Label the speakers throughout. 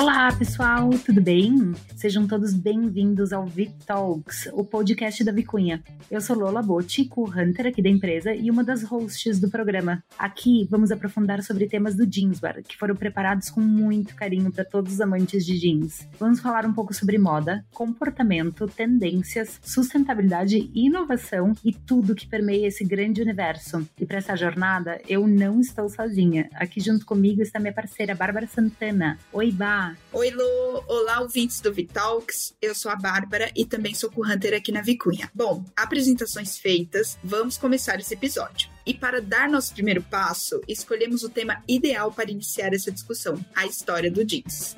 Speaker 1: Olá, pessoal, tudo bem? Sejam todos bem-vindos ao Vic Talks, o podcast da Vicunha. Eu sou Lola Botti, co-hunter aqui da empresa e uma das hosts do programa. Aqui vamos aprofundar sobre temas do jeanswear, que foram preparados com muito carinho para todos os amantes de jeans. Vamos falar um pouco sobre moda, comportamento, tendências, sustentabilidade, inovação e tudo que permeia esse grande universo. E para essa jornada, eu não estou sozinha. Aqui junto comigo está minha parceira Bárbara Santana. Oi, Bá!
Speaker 2: Oi, Lu! Olá, ouvintes do Vitalks. Eu sou a Bárbara e também sou co-hunter aqui na Vicunha. Bom, apresentações feitas, vamos começar esse episódio. E para dar nosso primeiro passo, escolhemos o tema ideal para iniciar essa discussão: a história do jeans.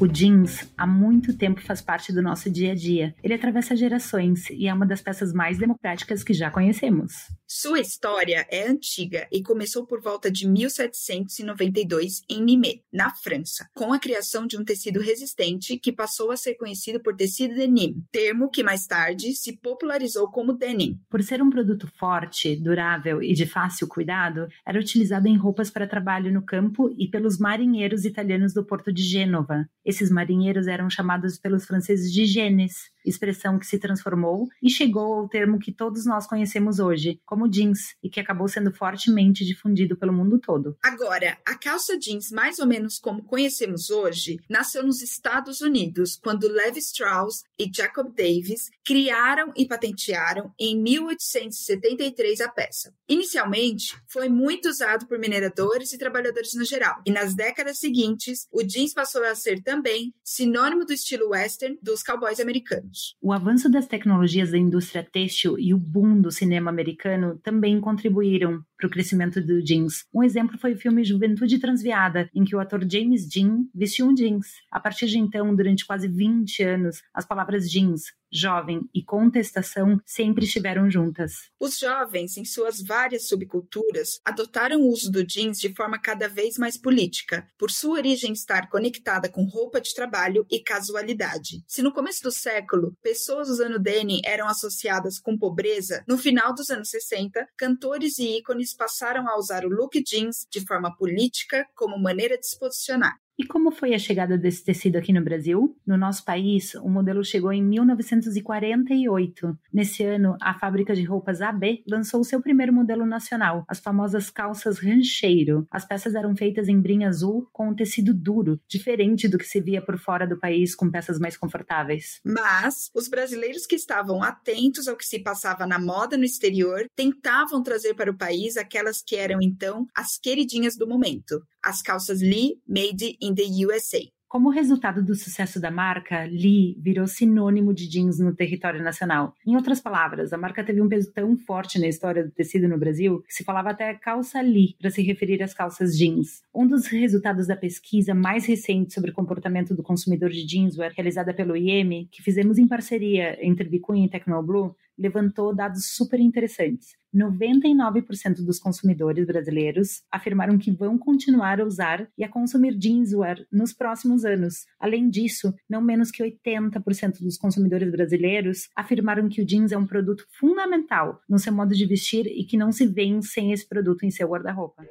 Speaker 1: O jeans há muito tempo faz parte do nosso dia a dia. Ele atravessa gerações e é uma das peças mais democráticas que já conhecemos.
Speaker 2: Sua história é antiga e começou por volta de 1792 em Nîmes, na França, com a criação de um tecido resistente que passou a ser conhecido por tecido denim, termo que mais tarde se popularizou como denim.
Speaker 1: Por ser um produto forte, durável e de fácil cuidado, era utilizado em roupas para trabalho no campo e pelos marinheiros italianos do porto de Gênova. Esses marinheiros eram chamados pelos franceses de genes, expressão que se transformou e chegou ao termo que todos nós conhecemos hoje, como jeans, e que acabou sendo fortemente difundido pelo mundo todo.
Speaker 2: Agora, a calça jeans, mais ou menos como conhecemos hoje, nasceu nos Estados Unidos, quando Levi Strauss e Jacob Davis criaram e patentearam em 1873 a peça. Inicialmente, foi muito usado por mineradores e trabalhadores no geral, e nas décadas seguintes, o jeans passou a ser também sinônimo do estilo western dos cowboys americanos anos.
Speaker 1: O avanço das tecnologias da indústria têxtil e o boom do cinema americano também contribuíram para o crescimento do jeans. Um exemplo foi o filme Juventude Transviada, em que o ator James Dean vestiu um jeans. A partir de então, durante quase 20 anos, as palavras jeans, jovem e contestação sempre estiveram juntas.
Speaker 2: Os jovens, em suas várias subculturas, adotaram o uso do jeans de forma cada vez mais política, por sua origem estar conectada com roupa de trabalho e casualidade. Se no começo do século pessoas usando denim eram associadas com pobreza, no final dos anos 60, cantores e ícones passaram a usar o look jeans de forma política como maneira de se posicionar.
Speaker 1: E como foi a chegada desse tecido aqui no Brasil? No nosso país, o modelo chegou em 1948. Nesse ano, a fábrica de roupas AB lançou seu primeiro modelo nacional, as famosas calças rancheiro. As peças eram feitas em brim azul com um tecido duro, diferente do que se via por fora do país com peças mais confortáveis.
Speaker 2: Mas os brasileiros que estavam atentos ao que se passava na moda no exterior tentavam trazer para o país aquelas que eram então as queridinhas do momento, as calças Lee Made in the USA.
Speaker 1: Como resultado do sucesso da marca, Lee virou sinônimo de jeans no território nacional. Em outras palavras, a marca teve um peso tão forte na história do tecido no Brasil que se falava até calça Lee para se referir às calças jeans. Um dos resultados da pesquisa mais recente sobre o comportamento do consumidor de jeanswear, realizada pelo IEM, que fizemos em parceria entre Vicunha e Tecnoblue, levantou dados super interessantes. 99% dos consumidores brasileiros afirmaram que vão continuar a usar e a consumir jeanswear nos próximos anos. Além disso, não menos que 80% dos consumidores brasileiros afirmaram que o jeans é um produto fundamental no seu modo de vestir e que não se vêem sem esse produto em seu guarda-roupa.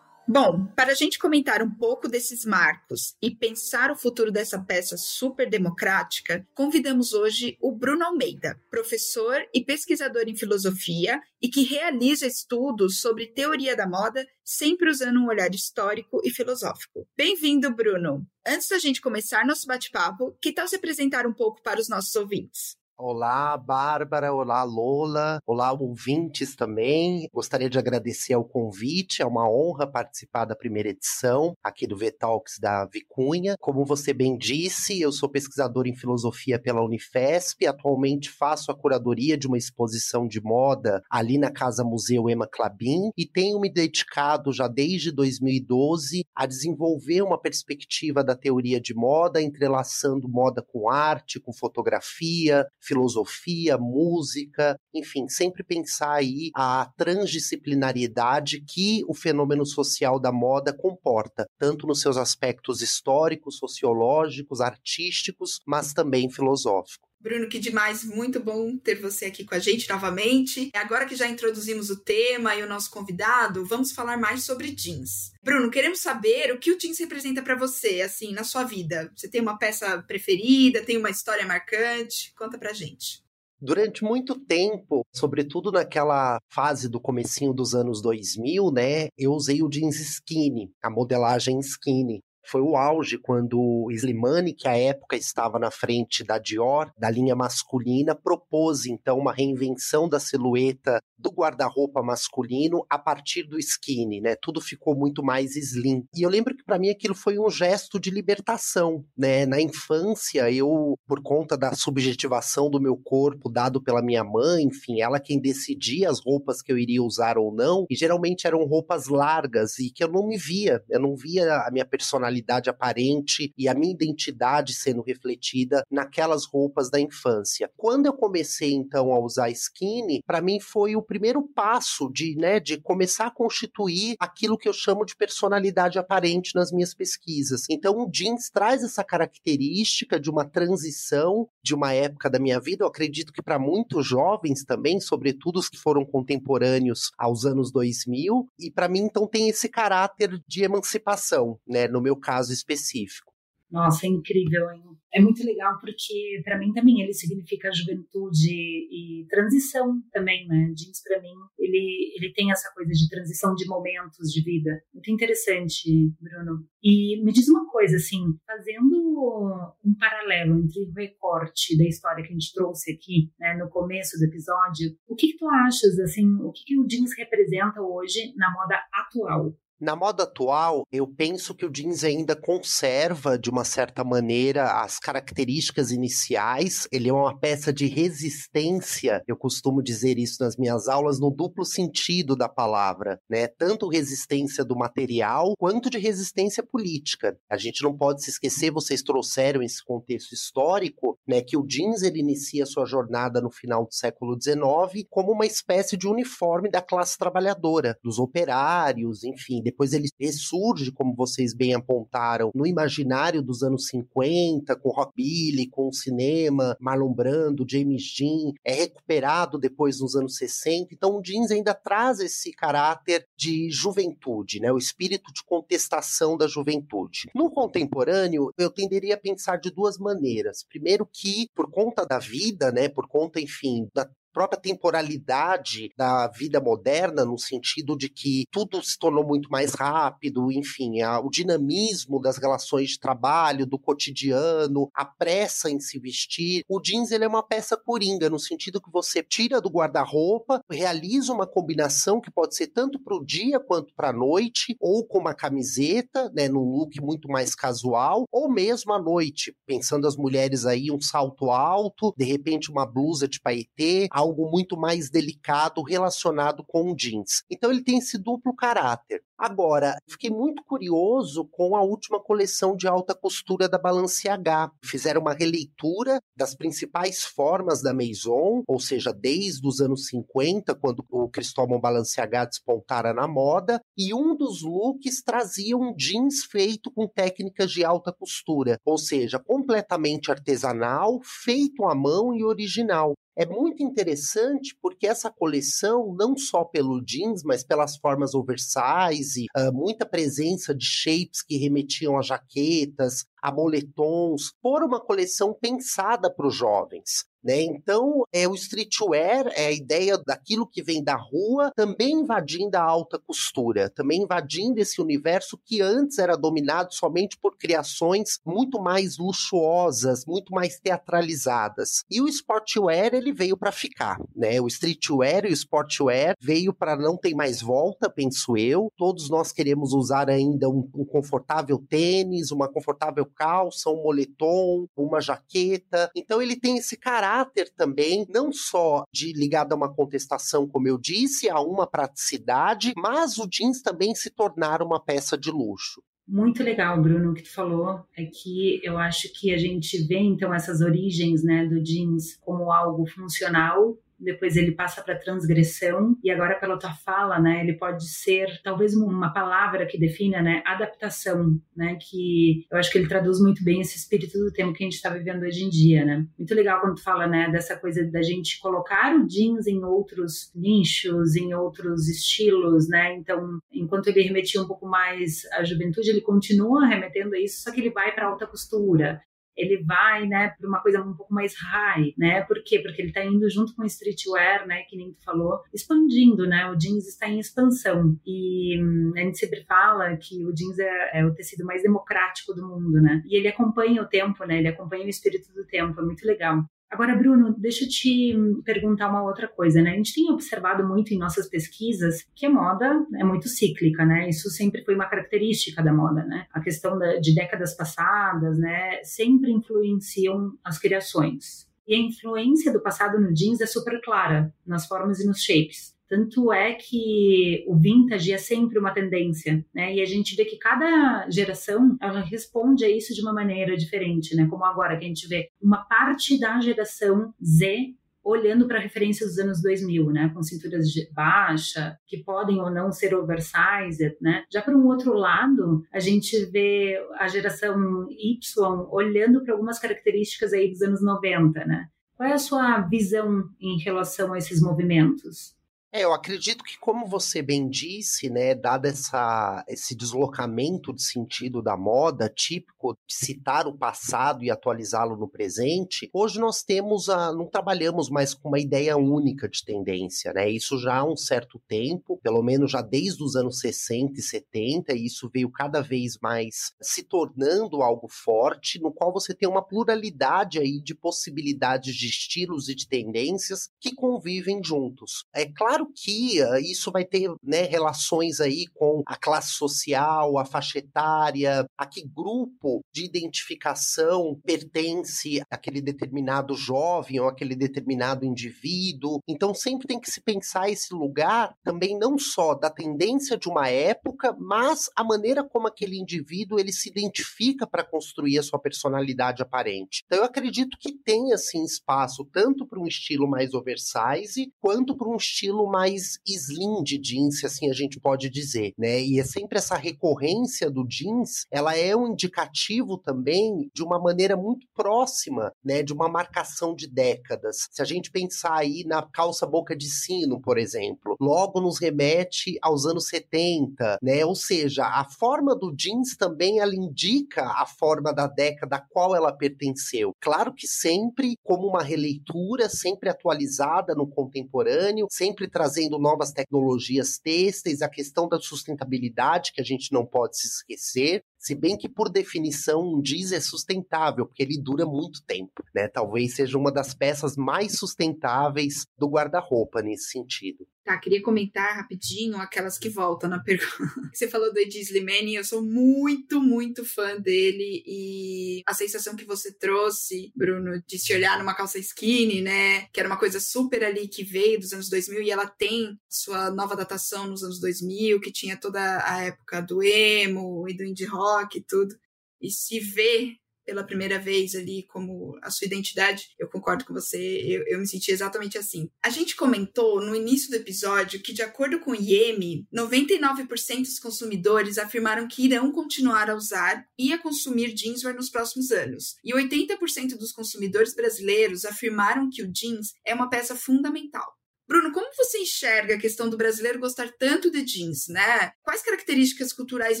Speaker 2: Bom, para a gente comentar um pouco desses marcos e pensar o futuro dessa peça super democrática, convidamos hoje o Bruno Almeida, professor e pesquisador em filosofia e que realiza estudos sobre teoria da moda, sempre usando um olhar histórico e filosófico. Bem-vindo, Bruno! Antes da gente começar nosso bate-papo, que tal se apresentar um pouco para os nossos ouvintes?
Speaker 3: Olá, Bárbara. Olá, Lola. Olá, ouvintes também. Gostaria de agradecer ao convite. É uma honra participar da primeira edição aqui do V-Talks da Vicunha. Como você bem disse, eu sou pesquisador em filosofia pela Unifesp. Atualmente faço a curadoria de uma exposição de moda ali na Casa Museu Emma Clabin e tenho me dedicado já desde 2012 a desenvolver uma perspectiva da teoria de moda, entrelaçando moda com arte, com fotografia, filosofia, música, enfim, sempre pensar aí a transdisciplinariedade que o fenômeno social da moda comporta, tanto nos seus aspectos históricos, sociológicos, artísticos, mas também filosóficos.
Speaker 2: Bruno, que demais, muito bom ter você aqui com a gente novamente. Agora que já introduzimos o tema e o nosso convidado, vamos falar mais sobre jeans. Bruno, queremos saber o que o jeans representa para você, assim, na sua vida. Você tem uma peça preferida, tem uma história marcante? Conta pra gente.
Speaker 3: Durante muito tempo, sobretudo naquela fase do comecinho dos anos 2000, né, eu usei o jeans skinny, a modelagem skinny foi o auge quando Slimane, que à época estava na frente da Dior, da linha masculina, propôs então uma reinvenção da silhueta do guarda-roupa masculino a partir do skinny, né? Tudo ficou muito mais slim. E eu lembro que para mim aquilo foi um gesto de libertação, né? Na infância, eu por conta da subjetivação do meu corpo dado pela minha mãe, enfim, ela quem decidia as roupas que eu iria usar ou não, e geralmente eram roupas largas e que eu não me via, eu não via a minha personalidade aparente e a minha identidade sendo refletida naquelas roupas da infância. Quando eu comecei então a usar skinny, para mim foi o primeiro passo de, né, de começar a constituir aquilo que eu chamo de personalidade aparente nas minhas pesquisas. Então, o jeans traz essa característica de uma transição de uma época da minha vida. Eu acredito que para muitos jovens também, sobretudo os que foram contemporâneos aos anos 2000, e para mim então tem esse caráter de emancipação, né, no meu caso específico.
Speaker 1: Nossa, é incrível, hein? É muito legal porque para mim também ele significa juventude e transição também, né? Jeans para mim, ele ele tem essa coisa de transição de momentos de vida. Muito interessante, Bruno. E me diz uma coisa assim, fazendo um paralelo entre o recorte da história que a gente trouxe aqui, né, no começo do episódio, o que, que tu achas assim, o que, que o jeans representa hoje na moda atual?
Speaker 3: Na moda atual, eu penso que o jeans ainda conserva, de uma certa maneira, as características iniciais. Ele é uma peça de resistência. Eu costumo dizer isso nas minhas aulas no duplo sentido da palavra, né? Tanto resistência do material quanto de resistência política. A gente não pode se esquecer, vocês trouxeram esse contexto histórico, né? Que o jeans ele inicia sua jornada no final do século XIX como uma espécie de uniforme da classe trabalhadora, dos operários, enfim depois ele ressurge, como vocês bem apontaram, no imaginário dos anos 50, com rockabilly, com o cinema, Marlon Brando, James Dean, é recuperado depois nos anos 60. Então o jeans ainda traz esse caráter de juventude, né? O espírito de contestação da juventude. No contemporâneo, eu tenderia a pensar de duas maneiras. Primeiro que por conta da vida, né, por conta, enfim, da própria temporalidade da vida moderna, no sentido de que tudo se tornou muito mais rápido, enfim, a, o dinamismo das relações de trabalho, do cotidiano, a pressa em se vestir. O jeans ele é uma peça coringa, no sentido que você tira do guarda-roupa, realiza uma combinação que pode ser tanto para o dia quanto para a noite, ou com uma camiseta, né, num look muito mais casual, ou mesmo à noite, pensando as mulheres aí, um salto alto, de repente uma blusa de paetê, algo muito mais delicado relacionado com jeans. Então ele tem esse duplo caráter. Agora, fiquei muito curioso com a última coleção de alta costura da Balenciaga. Fizeram uma releitura das principais formas da Maison, ou seja, desde os anos 50, quando o Cristóvão Balenciaga despontara na moda, e um dos looks trazia um jeans feito com técnicas de alta costura, ou seja, completamente artesanal, feito à mão e original. É muito interessante porque essa coleção, não só pelo jeans, mas pelas formas oversize, uh, muita presença de shapes que remetiam a jaquetas, a moletons, por uma coleção pensada para os jovens. Né? Então, é o streetwear, é a ideia daquilo que vem da rua, também invadindo a alta costura, também invadindo esse universo que antes era dominado somente por criações muito mais luxuosas, muito mais teatralizadas. E o sportwear, ele veio para ficar, né? O streetwear e o sportwear veio para não ter mais volta, penso eu. Todos nós queremos usar ainda um, um confortável tênis, uma confortável calça, um moletom, uma jaqueta. Então ele tem esse caráter também, não só de ligado a uma contestação, como eu disse, a uma praticidade, mas o jeans também se tornar uma peça de luxo.
Speaker 1: Muito legal, Bruno, o que tu falou é que eu acho que a gente vê então essas origens, né, do jeans como algo funcional depois ele passa para transgressão e agora pela tua fala, né, ele pode ser talvez uma palavra que defina, né, adaptação, né, que eu acho que ele traduz muito bem esse espírito do tempo que a gente está vivendo hoje em dia, né. Muito legal quando tu fala, né, dessa coisa da gente colocar o jeans em outros nichos, em outros estilos, né. Então, enquanto ele remetia um pouco mais à juventude, ele continua remetendo a isso, só que ele vai para alta costura ele vai, né, para uma coisa um pouco mais high, né? Por quê? Porque ele está indo junto com o streetwear, né, que nem tu falou, expandindo, né? O jeans está em expansão e hum, a gente sempre fala que o jeans é, é, o tecido mais democrático do mundo, né? E ele acompanha o tempo, né? Ele acompanha o espírito do tempo, é muito legal. Agora, Bruno, deixa eu te perguntar uma outra coisa, né? A gente tem observado muito em nossas pesquisas que a moda é muito cíclica, né? Isso sempre foi uma característica da moda, né? A questão de décadas passadas, né? Sempre influenciam as criações. E a influência do passado no jeans é super clara nas formas e nos shapes. Tanto é que o vintage é sempre uma tendência, né? E a gente vê que cada geração ela responde a isso de uma maneira diferente, né? Como agora que a gente vê uma parte da geração Z olhando para referências dos anos 2000, né, com cinturas de baixa, que podem ou não ser oversized, né? Já por um outro lado, a gente vê a geração Y olhando para algumas características aí dos anos 90, né? Qual é a sua visão em relação a esses movimentos?
Speaker 3: É, eu acredito que, como você bem disse, né, dado essa, esse deslocamento de sentido da moda, típico de citar o passado e atualizá-lo no presente, hoje nós temos a, não trabalhamos mais com uma ideia única de tendência, né? Isso já há um certo tempo, pelo menos já desde os anos 60 e 70, e isso veio cada vez mais se tornando algo forte, no qual você tem uma pluralidade aí de possibilidades de estilos e de tendências que convivem juntos. É claro que uh, isso vai ter né, relações aí com a classe social, a faixa etária, a que grupo de identificação pertence aquele determinado jovem ou aquele determinado indivíduo. Então sempre tem que se pensar esse lugar também não só da tendência de uma época, mas a maneira como aquele indivíduo ele se identifica para construir a sua personalidade aparente. Então eu acredito que tem assim espaço tanto para um estilo mais oversize quanto para um estilo mais slim de jeans, se assim a gente pode dizer, né? E é sempre essa recorrência do jeans, ela é um indicativo também de uma maneira muito próxima, né, de uma marcação de décadas. Se a gente pensar aí na calça boca de sino, por exemplo, logo nos remete aos anos 70, né? Ou seja, a forma do jeans também ela indica a forma da década a qual ela pertenceu. Claro que sempre como uma releitura, sempre atualizada no contemporâneo, sempre trazendo novas tecnologias têxteis, a questão da sustentabilidade, que a gente não pode se esquecer. Se bem que, por definição, um jeans é sustentável, porque ele dura muito tempo, né? Talvez seja uma das peças mais sustentáveis do guarda-roupa nesse sentido.
Speaker 2: Tá, queria comentar rapidinho aquelas que voltam na pergunta. Você falou do Ed Slimane, eu sou muito, muito fã dele e a sensação que você trouxe, Bruno, de se olhar numa calça skinny, né, que era uma coisa super ali que veio dos anos 2000 e ela tem sua nova datação nos anos 2000, que tinha toda a época do emo e do indie rock e tudo. E se ver pela primeira vez ali como a sua identidade, eu concordo com você, eu, eu me senti exatamente assim. A gente comentou no início do episódio que, de acordo com o IEM, 99% dos consumidores afirmaram que irão continuar a usar e a consumir jeanswear nos próximos anos. E 80% dos consumidores brasileiros afirmaram que o jeans é uma peça fundamental. Bruno, como você enxerga a questão do brasileiro gostar tanto de jeans, né? Quais características culturais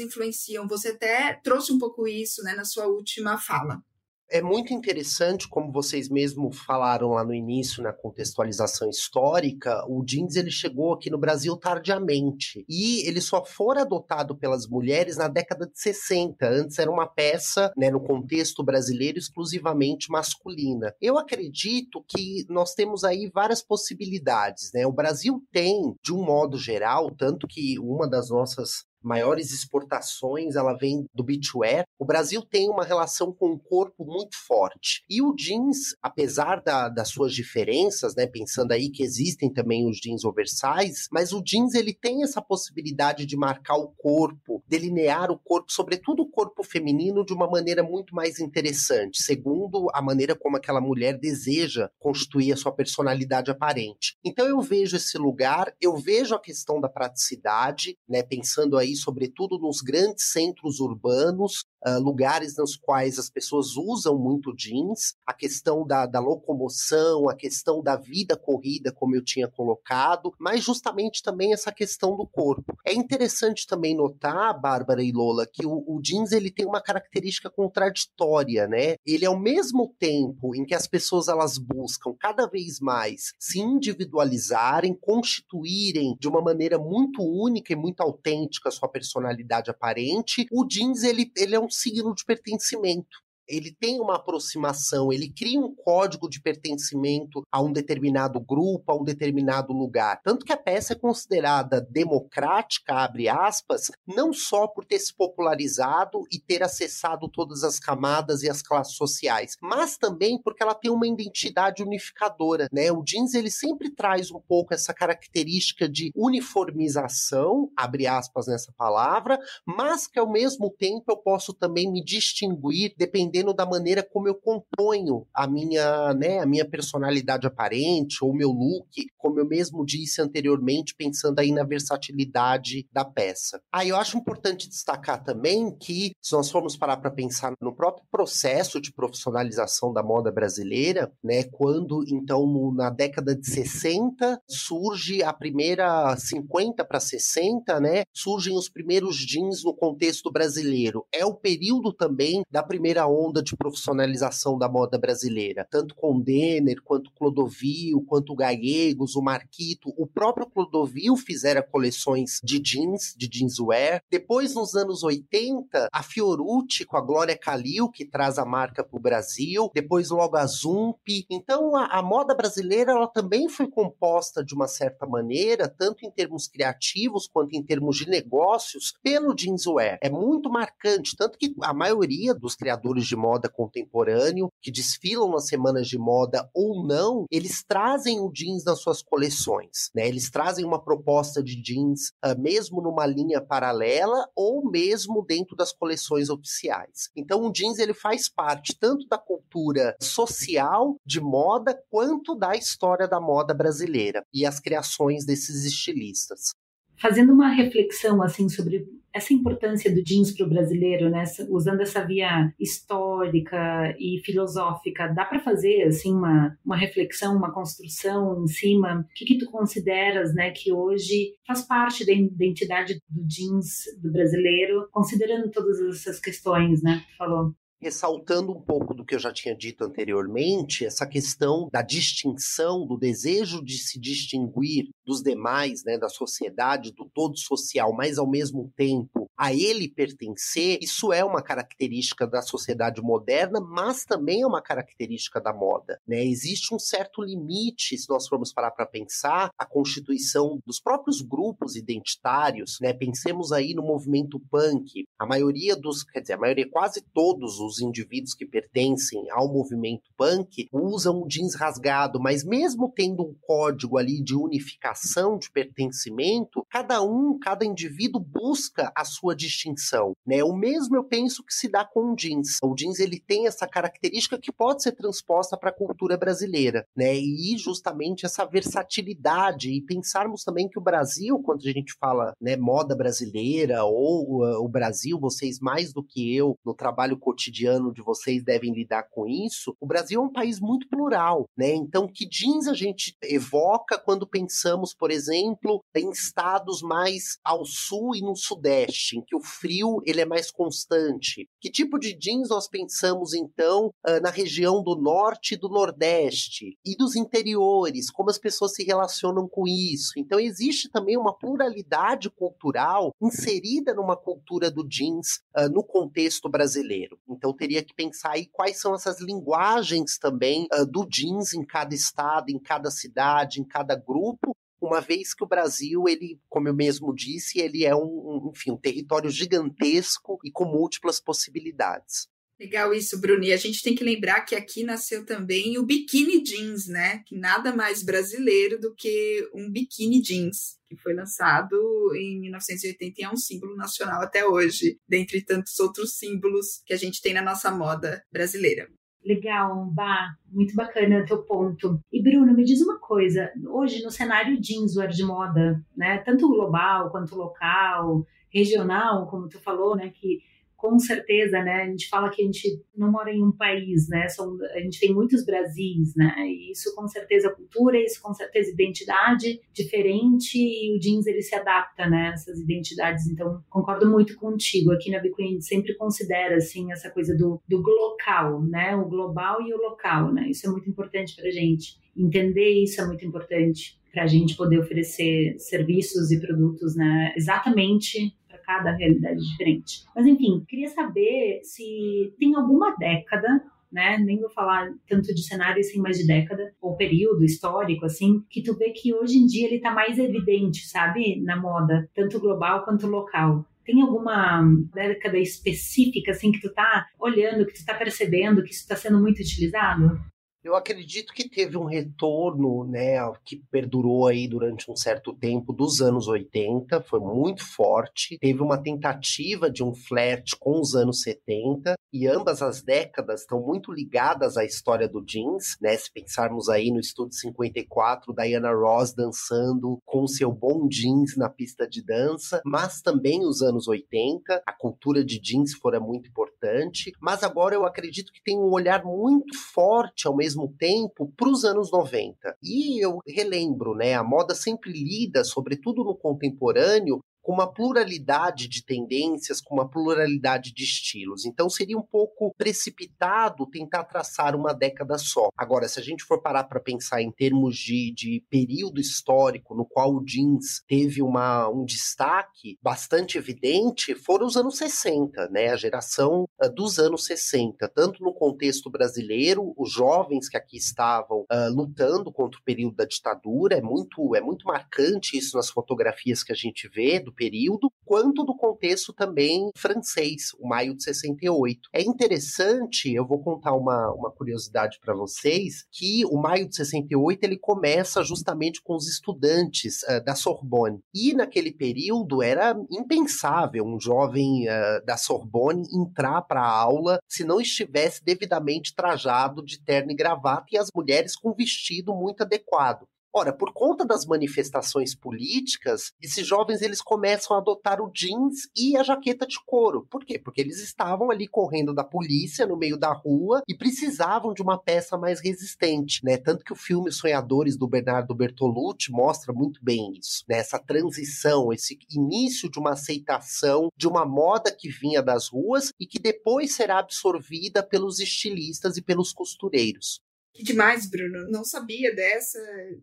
Speaker 2: influenciam? Você até trouxe um pouco isso, né, na sua última fala.
Speaker 3: É muito interessante, como vocês mesmo falaram lá no início, na contextualização histórica, o jeans ele chegou aqui no Brasil tardiamente. E ele só foi adotado pelas mulheres na década de 60. Antes era uma peça, né, no contexto brasileiro, exclusivamente masculina. Eu acredito que nós temos aí várias possibilidades. Né? O Brasil tem, de um modo geral, tanto que uma das nossas maiores exportações ela vem do beachwear. O Brasil tem uma relação com o corpo muito forte. E o jeans, apesar da, das suas diferenças, né, pensando aí que existem também os jeans oversize, mas o jeans ele tem essa possibilidade de marcar o corpo, delinear o corpo, sobretudo o corpo feminino, de uma maneira muito mais interessante, segundo a maneira como aquela mulher deseja constituir a sua personalidade aparente. Então eu vejo esse lugar, eu vejo a questão da praticidade, né, pensando aí sobretudo nos grandes centros urbanos, uh, lugares nos quais as pessoas usam muito jeans, a questão da, da locomoção, a questão da vida corrida, como eu tinha colocado, mas justamente também essa questão do corpo. É interessante também notar, Bárbara e Lola, que o, o jeans ele tem uma característica contraditória, né? Ele ao mesmo tempo em que as pessoas elas buscam cada vez mais se individualizarem, constituírem de uma maneira muito única e muito autêntica sua personalidade aparente, o jeans ele, ele é um signo de pertencimento ele tem uma aproximação, ele cria um código de pertencimento a um determinado grupo, a um determinado lugar. Tanto que a peça é considerada democrática, abre aspas, não só por ter se popularizado e ter acessado todas as camadas e as classes sociais, mas também porque ela tem uma identidade unificadora, né? O jeans ele sempre traz um pouco essa característica de uniformização, abre aspas nessa palavra, mas que ao mesmo tempo eu posso também me distinguir dependendo dependendo da maneira como eu componho a minha, né, a minha personalidade aparente ou meu look, como eu mesmo disse anteriormente, pensando aí na versatilidade da peça. Aí eu acho importante destacar também que, se nós formos parar para pensar no próprio processo de profissionalização da moda brasileira, né, quando então no, na década de 60 surge a primeira 50 para 60, né, surgem os primeiros jeans no contexto brasileiro. É o período também da primeira onda onda de profissionalização da moda brasileira. Tanto com Denner, quanto Clodovil, quanto Gallegos, o Marquito, o próprio Clodovil fizeram coleções de jeans, de jeanswear. Depois, nos anos 80, a Fiorucci com a Glória Calil, que traz a marca para o Brasil. Depois, logo a Zump. Então, a, a moda brasileira ela também foi composta de uma certa maneira, tanto em termos criativos quanto em termos de negócios, pelo jeanswear. É muito marcante, tanto que a maioria dos criadores de de moda contemporâneo, que desfilam nas semanas de moda ou não, eles trazem o jeans nas suas coleções, né? Eles trazem uma proposta de jeans uh, mesmo numa linha paralela ou mesmo dentro das coleções oficiais. Então o jeans ele faz parte tanto da cultura social de moda quanto da história da moda brasileira e as criações desses estilistas
Speaker 1: fazendo uma reflexão assim sobre essa importância do jeans para o brasileiro, né? Usando essa via histórica e filosófica, dá para fazer assim uma, uma reflexão, uma construção em cima? O que, que tu consideras, né, que hoje faz parte da identidade do jeans do brasileiro, considerando todas essas questões, né? Que tu falou
Speaker 3: ressaltando um pouco do que eu já tinha dito anteriormente, essa questão da distinção, do desejo de se distinguir dos demais, né, da sociedade, do todo social, mas ao mesmo tempo a ele pertencer, isso é uma característica da sociedade moderna, mas também é uma característica da moda. Né? Existe um certo limite, se nós formos parar para pensar, a constituição dos próprios grupos identitários. Né? Pensemos aí no movimento punk. A maioria dos, quer dizer, a maioria, quase todos os indivíduos que pertencem ao movimento punk usam o jeans rasgado, mas mesmo tendo um código ali de unificação, de pertencimento, cada um, cada indivíduo busca a sua distinção, né? O mesmo eu penso que se dá com o jeans. O jeans ele tem essa característica que pode ser transposta para a cultura brasileira, né? E justamente essa versatilidade e pensarmos também que o Brasil, quando a gente fala, né, moda brasileira ou uh, o Brasil, vocês mais do que eu no trabalho cotidiano cotidiano de vocês devem lidar com isso, o Brasil é um país muito plural, né? Então, que jeans a gente evoca quando pensamos, por exemplo, em estados mais ao sul e no sudeste, em que o frio ele é mais constante? Que tipo de jeans nós pensamos, então, na região do norte e do nordeste e dos interiores? Como as pessoas se relacionam com isso? Então, existe também uma pluralidade cultural inserida numa cultura do jeans uh, no contexto brasileiro. Então, então teria que pensar aí quais são essas linguagens também uh, do jeans em cada estado, em cada cidade, em cada grupo, uma vez que o Brasil, ele, como eu mesmo disse, ele é um, enfim, um território gigantesco e com múltiplas possibilidades.
Speaker 2: Legal isso, Bruni. A gente tem que lembrar que aqui nasceu também o biquíni jeans, né? Que nada mais brasileiro do que um biquíni jeans, que foi lançado em 1980 e é um símbolo nacional até hoje, dentre tantos outros símbolos que a gente tem na nossa moda brasileira.
Speaker 1: Legal, Bah, muito bacana o teu ponto. E Bruno, me diz uma coisa, hoje no cenário jeanswear de moda, né, tanto global quanto local, regional, como tu falou, né, que com certeza, né? A gente fala que a gente não mora em um país, né? São, a gente tem muitos Brasis, né? E isso com certeza é cultura, isso com certeza é identidade diferente e o jeans ele se adapta, né? Essas identidades. Então, concordo muito contigo. Aqui na Bicuin a gente sempre considera assim essa coisa do, do local, né? O global e o local, né? Isso é muito importante para gente. Entender isso é muito importante para a gente poder oferecer serviços e produtos, né? Exatamente cada realidade diferente. Mas enfim, queria saber se tem alguma década né? Nem vou falar tanto de cenário assim, mas de década ou período histórico, assim, que tu vê que hoje em dia ele tá mais evidente, sabe? Na moda, tanto global quanto local. Tem alguma década específica, assim, que tu tá olhando, que tu tá percebendo que isso está sendo muito utilizado?
Speaker 3: Eu acredito que teve um retorno, né, que perdurou aí durante um certo tempo dos anos 80, foi muito forte. Teve uma tentativa de um flerte com os anos 70 e ambas as décadas estão muito ligadas à história do jeans, né? Se pensarmos aí no Estúdio 54, Diana Ross dançando com seu bom jeans na pista de dança, mas também os anos 80, a cultura de jeans fora muito importante, mas agora eu acredito que tem um olhar muito forte ao mesmo mesmo tempo para os anos 90. E eu relembro, né, a moda sempre lida, sobretudo no contemporâneo, com uma pluralidade de tendências, com uma pluralidade de estilos. Então seria um pouco precipitado tentar traçar uma década só. Agora, se a gente for parar para pensar em termos de, de período histórico no qual o jeans teve uma, um destaque bastante evidente, foram os anos 60, né? A geração uh, dos anos 60, tanto no contexto brasileiro, os jovens que aqui estavam uh, lutando contra o período da ditadura, é muito, é muito marcante isso nas fotografias que a gente vê do período, quanto do contexto também francês, o maio de 68. É interessante, eu vou contar uma, uma curiosidade para vocês, que o maio de 68 ele começa justamente com os estudantes uh, da Sorbonne. E naquele período era impensável um jovem uh, da Sorbonne entrar para a aula se não estivesse devidamente trajado de terno e gravata e as mulheres com vestido muito adequado. Ora, por conta das manifestações políticas, esses jovens eles começam a adotar o jeans e a jaqueta de couro. Por quê? Porque eles estavam ali correndo da polícia no meio da rua e precisavam de uma peça mais resistente, né? Tanto que o filme Sonhadores do Bernardo Bertolucci mostra muito bem isso, né? Essa transição, esse início de uma aceitação de uma moda que vinha das ruas e que depois será absorvida pelos estilistas e pelos costureiros.
Speaker 2: Que demais, Bruno. Não sabia dessa.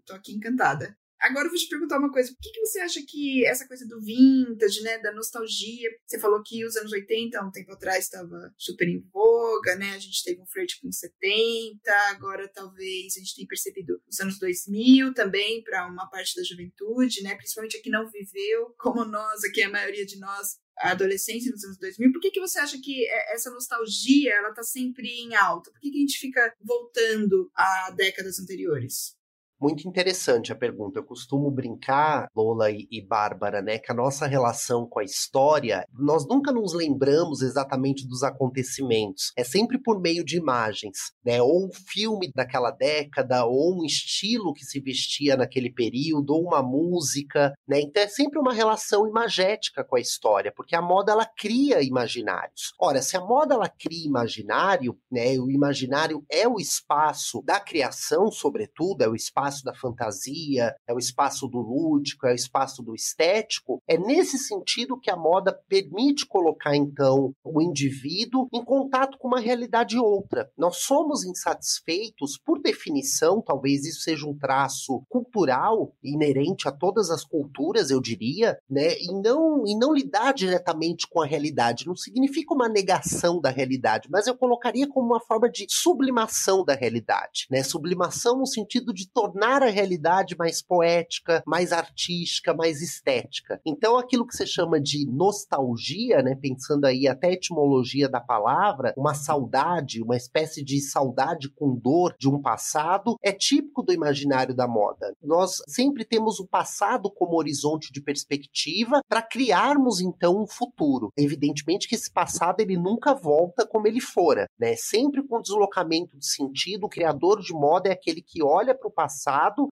Speaker 2: Tô aqui encantada. Agora eu vou te perguntar uma coisa. Por que, que você acha que essa coisa do vintage, né, da nostalgia, você falou que os anos 80, há um tempo atrás, estava super em voga, né? A gente teve um flerte com 70, agora talvez a gente tenha percebido os anos 2000 também para uma parte da juventude, né? Principalmente a que não viveu, como nós, aqui a maioria de nós, a adolescência nos anos 2000, por que, que você acha que é, essa nostalgia ela está sempre em alta? Por que, que a gente fica voltando a décadas anteriores?
Speaker 3: Muito interessante a pergunta. Eu costumo brincar, Lola e, e Bárbara, né, que a nossa relação com a história, nós nunca nos lembramos exatamente dos acontecimentos. É sempre por meio de imagens, né, ou um filme daquela década, ou um estilo que se vestia naquele período, ou uma música, né? Então é sempre uma relação imagética com a história, porque a moda ela cria imaginários. Ora, se a moda ela cria imaginário, né, o imaginário é o espaço da criação, sobretudo, é o espaço espaço da fantasia, é o espaço do lúdico, é o espaço do estético. É nesse sentido que a moda permite colocar, então, o indivíduo em contato com uma realidade outra. Nós somos insatisfeitos, por definição, talvez isso seja um traço cultural inerente a todas as culturas, eu diria, né? E não, e não lidar diretamente com a realidade. Não significa uma negação da realidade, mas eu colocaria como uma forma de sublimação da realidade, né? Sublimação no sentido de tornar tornar a realidade mais poética, mais artística, mais estética. Então, aquilo que você chama de nostalgia, né, pensando aí até a etimologia da palavra, uma saudade, uma espécie de saudade com dor de um passado, é típico do imaginário da moda. Nós sempre temos o passado como horizonte de perspectiva para criarmos então um futuro. Evidentemente que esse passado ele nunca volta como ele fora, né? Sempre com deslocamento de sentido, o criador de moda é aquele que olha para o passado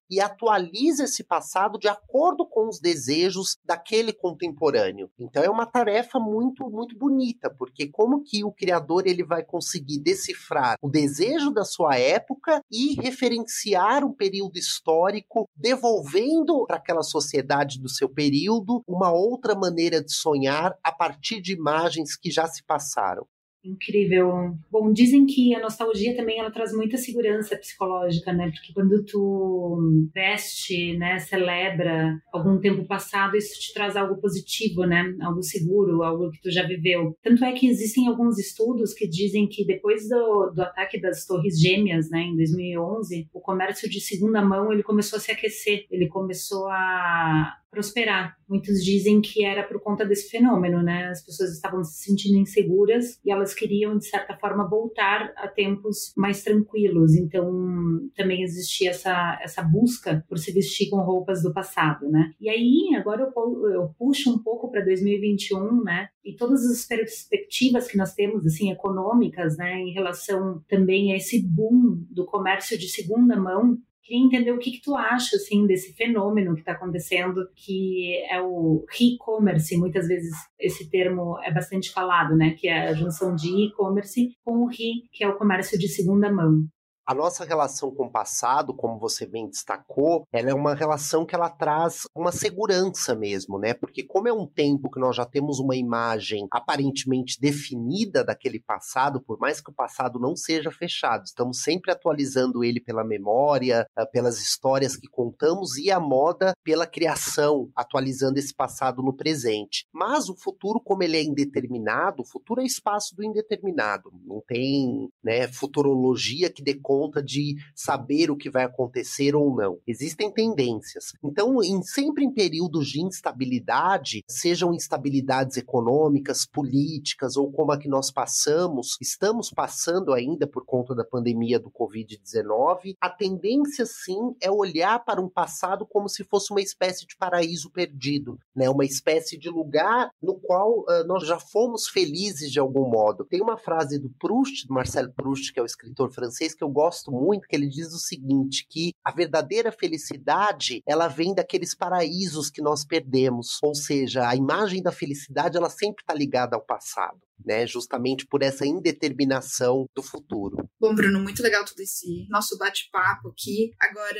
Speaker 3: e atualiza esse passado de acordo com os desejos daquele contemporâneo. Então é uma tarefa muito muito bonita, porque como que o criador ele vai conseguir decifrar o desejo da sua época e referenciar um período histórico, devolvendo para aquela sociedade do seu período uma outra maneira de sonhar a partir de imagens que já se passaram.
Speaker 1: Incrível. Bom, dizem que a nostalgia também ela traz muita segurança psicológica, né? Porque quando tu veste, né, celebra algum tempo passado, isso te traz algo positivo, né? Algo seguro, algo que tu já viveu. Tanto é que existem alguns estudos que dizem que depois do, do ataque das Torres Gêmeas, né, em 2011, o comércio de segunda mão ele começou a se aquecer, ele começou a prosperar. Muitos dizem que era por conta desse fenômeno, né? As pessoas estavam se sentindo inseguras e elas queriam, de certa forma, voltar a tempos mais tranquilos. Então, também existia essa, essa busca por se vestir com roupas do passado, né? E aí, agora eu, eu puxo um pouco para 2021, né? E todas as perspectivas que nós temos, assim, econômicas, né? Em relação também a esse boom do comércio de segunda mão, Queria entender o que, que tu acha assim desse fenômeno que está acontecendo, que é o e-commerce. Muitas vezes esse termo é bastante falado, né? Que é a junção de e-commerce com o re, que é o comércio de segunda mão.
Speaker 3: A nossa relação com o passado, como você bem destacou, ela é uma relação que ela traz uma segurança mesmo, né? Porque como é um tempo que nós já temos uma imagem aparentemente definida daquele passado, por mais que o passado não seja fechado, estamos sempre atualizando ele pela memória, ah, pelas histórias que contamos e a moda pela criação, atualizando esse passado no presente. Mas o futuro, como ele é indeterminado, o futuro é espaço do indeterminado. Não tem, né, futurologia que dê conta de saber o que vai acontecer ou não. Existem tendências. Então, em, sempre em períodos de instabilidade, sejam instabilidades econômicas, políticas ou como a que nós passamos, estamos passando ainda por conta da pandemia do Covid-19, a tendência sim é olhar para um passado como se fosse uma espécie de paraíso perdido, né? uma espécie de lugar no qual uh, nós já fomos felizes de algum modo. Tem uma frase do Proust, do Marcel Proust, que é o escritor francês, que eu gosto gosto muito que ele diz o seguinte, que a verdadeira felicidade, ela vem daqueles paraísos que nós perdemos, ou seja, a imagem da felicidade, ela sempre está ligada ao passado né? Justamente por essa indeterminação do futuro.
Speaker 2: Bom, Bruno, muito legal todo esse nosso bate-papo aqui. Agora,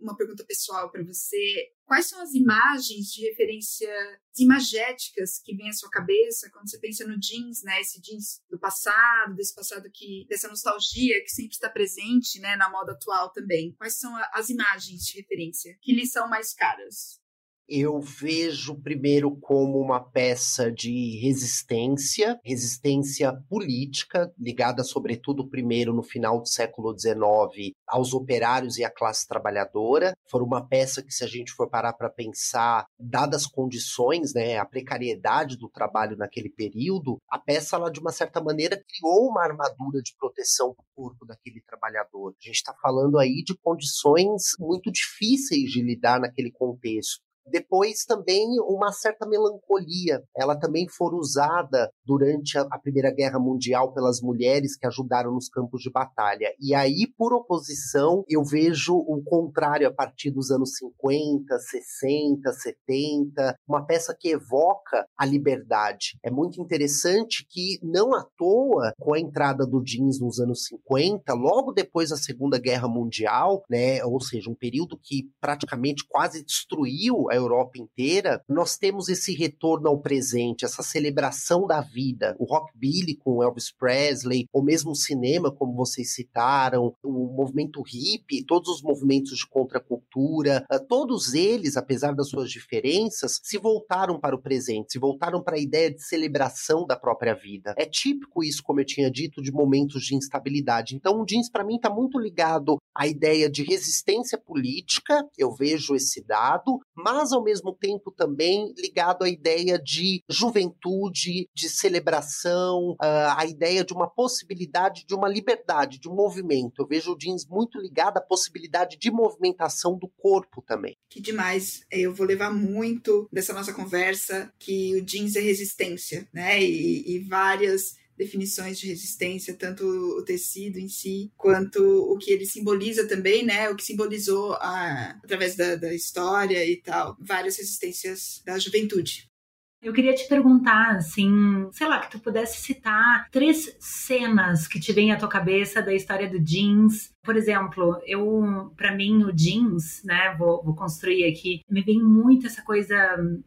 Speaker 2: uma pergunta pessoal para você. Quais são as imagens de referência imagéticas que vêm à sua cabeça quando você pensa no jeans, né? Esse jeans do passado, desse passado que dessa nostalgia que sempre está presente, né, na moda atual também. Quais são as imagens de referência que lhe são mais caras?
Speaker 3: Eu vejo primeiro como uma peça de resistência, resistência política, ligada sobretudo primeiro no final do século XIX aos operários e à classe trabalhadora. Foi uma peça que, se a gente for parar para pensar, dadas as condições, né, a precariedade do trabalho naquele período, a peça, ela, de uma certa maneira, criou uma armadura de proteção para o corpo daquele trabalhador. A gente está falando aí de condições muito difíceis de lidar naquele contexto. Depois também uma certa melancolia. Ela também foi usada durante a, Primeira Guerra Mundial pelas mulheres que ajudaram nos campos de batalha. E aí, por oposição, eu vejo o contrário a partir dos anos 50, 60, 70, uma peça que evoca a liberdade. É muito interessante que, não à toa, com a entrada do jeans nos anos 50, logo depois da Segunda Guerra Mundial, né, ou seja, um período que praticamente quase destruiu a Europa inteira, nós temos esse retorno ao presente, essa celebração da vida. O rockabilly com Elvis Presley, ou mesmo o cinema, como vocês citaram, o movimento hippie, todos os movimentos de contracultura, ah, todos eles, apesar das suas diferenças, se voltaram para o presente, se voltaram para a ideia de celebração da própria vida. É típico isso, como eu tinha dito, de momentos de instabilidade. Então, o jeans para mim está muito ligado à ideia de resistência política, eu vejo esse dado, mas ao mesmo tempo também ligado à ideia de juventude, de celebração, uh, a ideia de uma possibilidade de uma liberdade, de um movimento. Eu vejo o jeans muito ligado à possibilidade de movimentação do corpo também.
Speaker 2: Que demais. Eu vou levar muito dessa nossa conversa que o jeans é resistência, né? E, e várias definições de resistência, tanto o tecido em si, quanto o que ele simboliza também, né? O que simbolizou a, através da, da história e tal, várias resistências da juventude.
Speaker 1: Eu queria te perguntar, assim, sei lá, que tu pudesse citar três cenas que te vêm à tua cabeça da história do jeans. Por exemplo, eu, para mim, o jeans, né, vou, vou, construir aqui, me vem muito essa coisa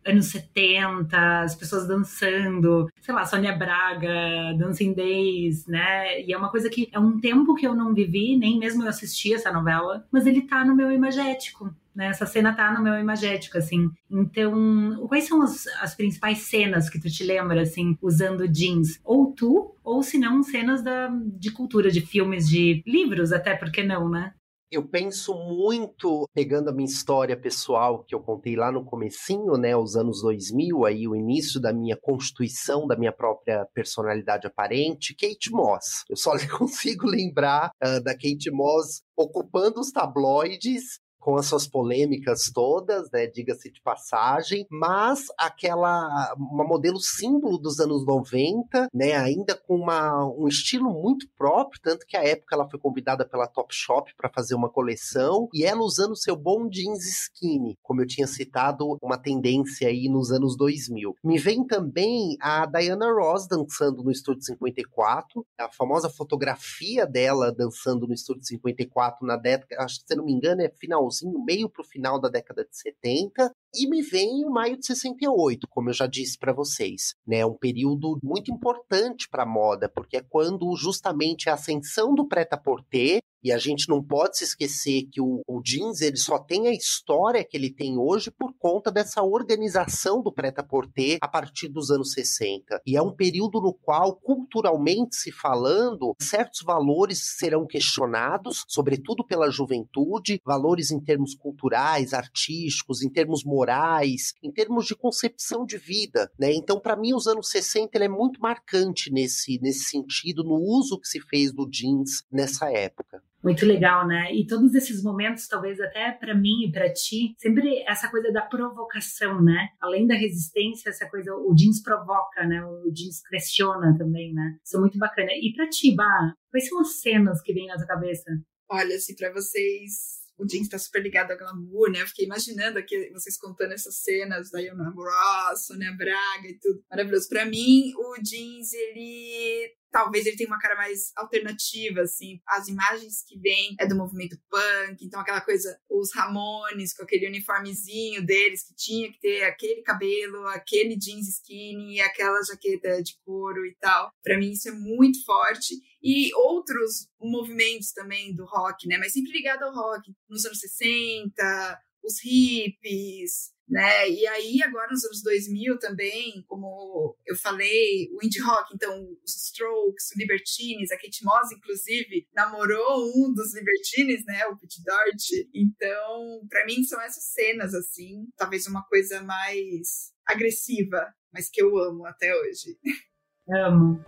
Speaker 1: anos 70, as pessoas dançando, sei lá, Sônia Braga, Dancing Days, né, e é uma coisa que é um tempo que eu não vivi, nem mesmo eu assisti essa novela, mas ele tá no meu imagético, né? Essa cena tá no meu imagético, assim. Então, quais são as, as principais cenas que tu te lembra, assim, usando jeans? Ou tu, ou se não, cenas da, de cultura, de filmes, de livros até, por que não, né?
Speaker 3: Eu penso muito, pegando a minha história pessoal que eu contei lá no comecinho, né, os anos 2000, aí o início da minha constituição da minha própria personalidade aparente, Kate Moss. Eu só consigo lembrar uh, da Kate Moss ocupando os tabloides com as suas polêmicas todas, né, diga-se de passagem, mas aquela uma modelo símbolo dos anos 90, né, ainda com uma, um estilo muito próprio, tanto que à época ela foi convidada pela Topshop para fazer uma coleção, e ela usando seu bom jeans skinny, como eu tinha citado, uma tendência aí nos anos 2000. Me vem também a Diana Ross dançando no Estúdio 54, a famosa fotografia dela dançando no Estúdio 54 na década, acho que se não me engano é final finalzinho, meio para o final da década de 70, e me vem o maio de 68, como eu já disse para vocês. Né? É um período muito importante para a moda, porque é quando justamente a ascensão do prêt-à-porter e a gente não pode se esquecer que o, o, jeans ele só tem a história que ele tem hoje por conta dessa organização do prêt-à-porter a partir dos anos 60. E é um período no qual, culturalmente se falando, certos valores serão questionados, sobretudo pela juventude, valores em termos culturais, artísticos, em termos morais, em termos de concepção de vida. Né? Então, para mim, os anos 60 ele é muito marcante nesse, nesse sentido, no uso que se fez do jeans nessa época.
Speaker 1: Muito legal, né? E todos esses momentos, talvez até para mim e para ti, sempre essa coisa da provocação, né? Além da resistência, essa coisa, o jeans provoca, né? O jeans questiona também, né? Isso é muito bacana. E para ti, Bah, quais são as cenas que vêm na tua cabeça?
Speaker 2: Olha, assim, para vocês o jeans está super ligado a glamour, né? Eu fiquei imaginando aqui vocês contando essas cenas da Iona Ross, Sônia Braga e tudo. Maravilhoso. Para mim, o jeans, ele talvez ele tenha uma cara mais alternativa, assim. As imagens que vêm é do movimento punk, então aquela coisa, os Ramones com aquele uniformezinho deles que tinha que ter aquele cabelo, aquele jeans skinny, aquela jaqueta de couro e tal. Para mim isso é muito forte e outros movimentos também do rock, né? Mas sempre ligado ao rock, nos anos 60, os hippies, né? E aí, agora nos anos 2000 também, como eu falei, o indie rock, então os Strokes, o Libertines, a Kate Moss, inclusive, namorou um dos Libertines, né? O Pete Doherty. Então, para mim, são essas cenas, assim, talvez uma coisa mais agressiva, mas que eu amo até hoje.
Speaker 1: Amo.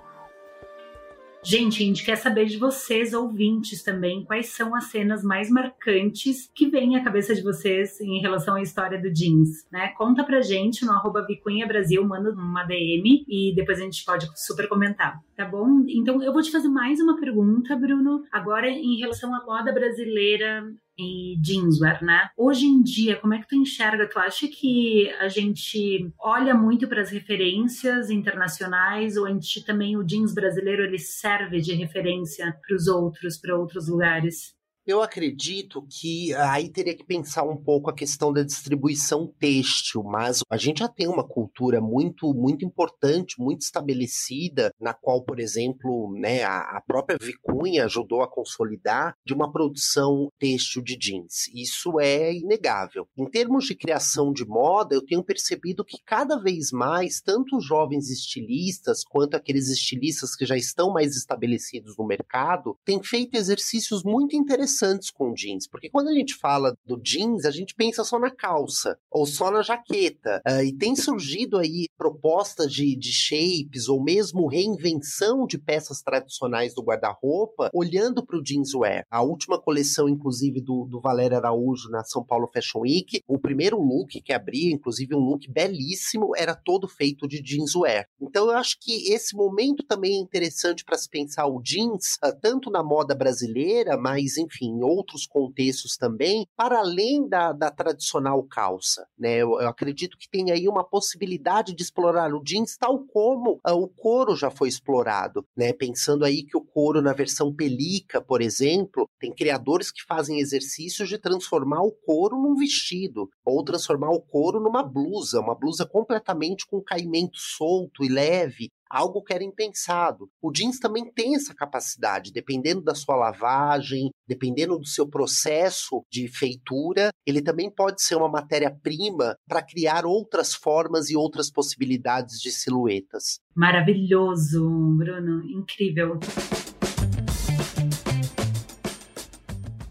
Speaker 1: Gente, a gente quer saber de vocês, ouvintes também, quais são as cenas mais marcantes que vêm à cabeça de vocês em relação à história do jeans, né? Conta pra gente no arroba Vicunha Brasil, manda uma DM e depois a gente pode super comentar, tá bom? Então eu vou te fazer mais uma pergunta, Bruno, agora em relação à moda brasileira e jeanswear, né? Hoje em dia, como é que tu enxerga? Tu acha que a gente olha muito para as referências internacionais ou a gente também o jeans brasileiro ele serve de referência para os outros, para outros lugares?
Speaker 3: Eu acredito que aí teria que pensar um pouco a questão da distribuição têxtil, mas a gente já tem uma cultura muito, muito importante, muito estabelecida, na qual, por exemplo, né, a, própria Vicunha ajudou a consolidar de uma produção têxtil de jeans. Isso é inegável. Em termos de criação de moda, eu tenho percebido que cada vez mais, tanto os jovens estilistas quanto aqueles estilistas que já estão mais estabelecidos no mercado, têm feito exercícios muito interessantes com jeans. Porque quando a gente fala do jeans, a gente pensa só na calça ou só na jaqueta. Uh, e tem surgido aí propostas de, de shapes ou mesmo reinvenção de peças tradicionais do guarda-roupa, olhando para o jeanswear. A última coleção, inclusive, do, do Valério Araújo na São Paulo Fashion Week, o primeiro look que abria, inclusive um look belíssimo, era todo feito de jeanswear. Então eu acho que esse momento também é interessante para se pensar o jeans, uh, tanto na moda brasileira, mas enfim, em outros contextos também, para além da, da tradicional calça. Né? Eu, eu, acredito que tem aí uma possibilidade de explorar o jeans tal como uh, o couro já foi explorado. Né? Pensando aí que o couro na versão pelica, por exemplo, tem criadores que fazem exercícios de transformar o couro num vestido, ou transformar o couro numa blusa, uma blusa completamente com caimento solto e leve, algo que era impensado. O jeans também tem essa capacidade, dependendo da sua lavagem, dependendo do seu processo de feitura, ele também pode ser uma matéria-prima para criar outras formas e outras possibilidades de silhuetas.
Speaker 1: Maravilhoso, Bruno, incrível.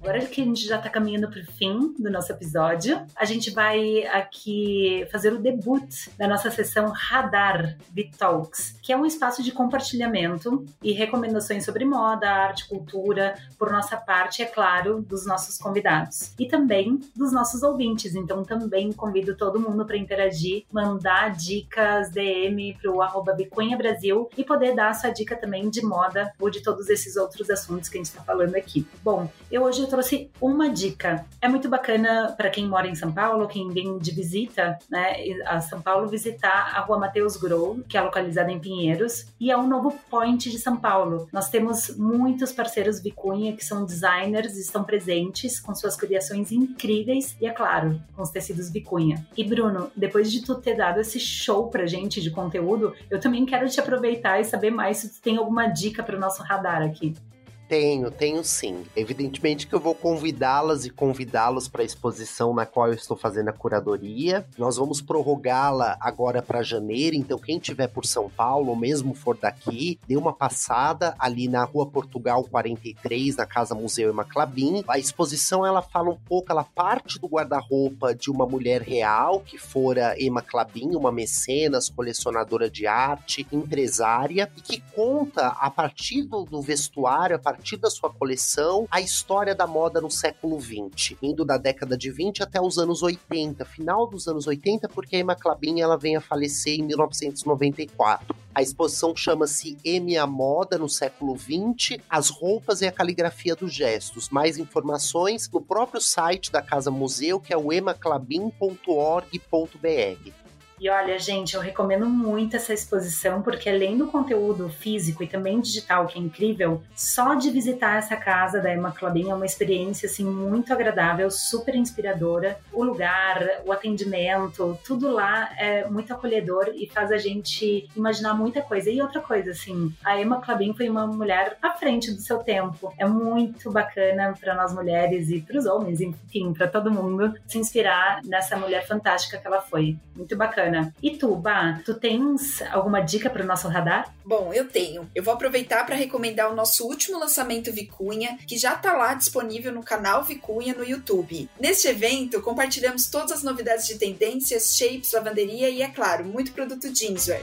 Speaker 1: Agora que a gente já está caminhando para o fim do nosso episódio, a gente vai aqui fazer o debut da nossa sessão Radar Talks, que é um espaço de compartilhamento e recomendações sobre moda, arte, cultura, por nossa parte, é claro, dos nossos convidados e também dos nossos ouvintes. Então, também convido todo mundo para interagir, mandar dicas, DM para o Brasil e poder dar a sua dica também de moda ou de todos esses outros assuntos que a gente está falando aqui. Bom, eu hoje estou trouxe uma dica. É muito bacana para quem mora em São Paulo, quem vem de visita, né, a São Paulo, visitar a Rua Mateus Grou, que é localizada em Pinheiros, e é um novo point de São Paulo. Nós temos muitos parceiros Vicunha que são designers, estão presentes com suas criações incríveis e, é claro, com os tecidos Vicunha. E Bruno, depois de tu ter dado esse show pra gente de conteúdo, eu também quero te aproveitar e saber mais se tu tem alguma dica para o nosso radar aqui.
Speaker 3: Tenho, tenho sim. Evidentemente que eu vou convidá-las e convidá-los para a exposição na qual eu estou fazendo a curadoria. Nós vamos prorrogá-la agora para janeiro, então quem tiver por São Paulo, ou mesmo for daqui, dê uma passada ali na Rua Portugal 43, na Casa Museu Emma Clabin. A exposição ela fala um pouco, ela parte do guarda-roupa de uma mulher real que fora Emma Clabin, uma mecenas, colecionadora de arte, empresária e que conta a partir do vestuário, a partir partir da sua coleção a história da moda no século XX, indo da década de 20 até os anos 80, final dos anos 80, porque a Emma Clabin ela vem a falecer em 1994. A exposição chama-se M a Moda no século XX, as roupas e a caligrafia dos gestos. Mais informações no próprio site da Casa Museu, que é o emaclabin.org.br.
Speaker 1: E olha, gente, eu recomendo muito essa exposição, porque além do conteúdo físico e também digital, que é incrível, só de visitar essa casa da Emma Clabin é uma experiência assim muito agradável, super inspiradora. O lugar, o atendimento, tudo lá é muito acolhedor e faz a gente imaginar muita coisa. E outra coisa, assim, a Emma Clabin foi uma mulher à frente do seu tempo. É muito bacana para nós mulheres e para os homens, enfim, para todo mundo se inspirar nessa mulher fantástica que ela foi. Muito bacana bacana. E tu, Bah, tu tens alguma dica para o nosso radar?
Speaker 2: Bom, eu tenho. Eu vou aproveitar para recomendar o nosso último lançamento Vicunha, que já está lá disponível no canal Vicunha no YouTube. Neste evento, compartilhamos todas as novidades de tendências, shapes, lavanderia e, é claro, muito produto jeanswear.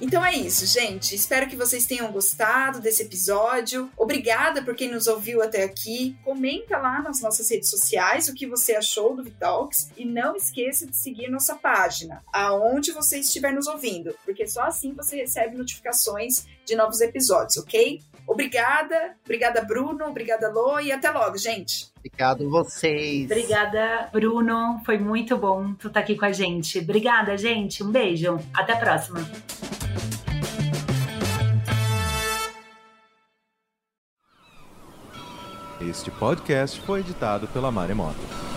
Speaker 2: Então é isso, gente. Espero que vocês tenham gostado desse episódio. Obrigada por quem nos ouviu até aqui. Comenta lá nas nossas redes sociais o que você achou do Vitalks e não esqueça de seguir nossa página, aonde você estiver nos ouvindo, porque só assim você recebe notificações de novos episódios, ok? Obrigada, obrigada Bruno, obrigada Lô e até logo, gente.
Speaker 3: Obrigado vocês.
Speaker 1: Obrigada, Bruno. Foi muito bom tu estar tá aqui com a gente. Obrigada, gente. Um beijo. Até a próxima.
Speaker 4: Este podcast foi editado pela Maremoto.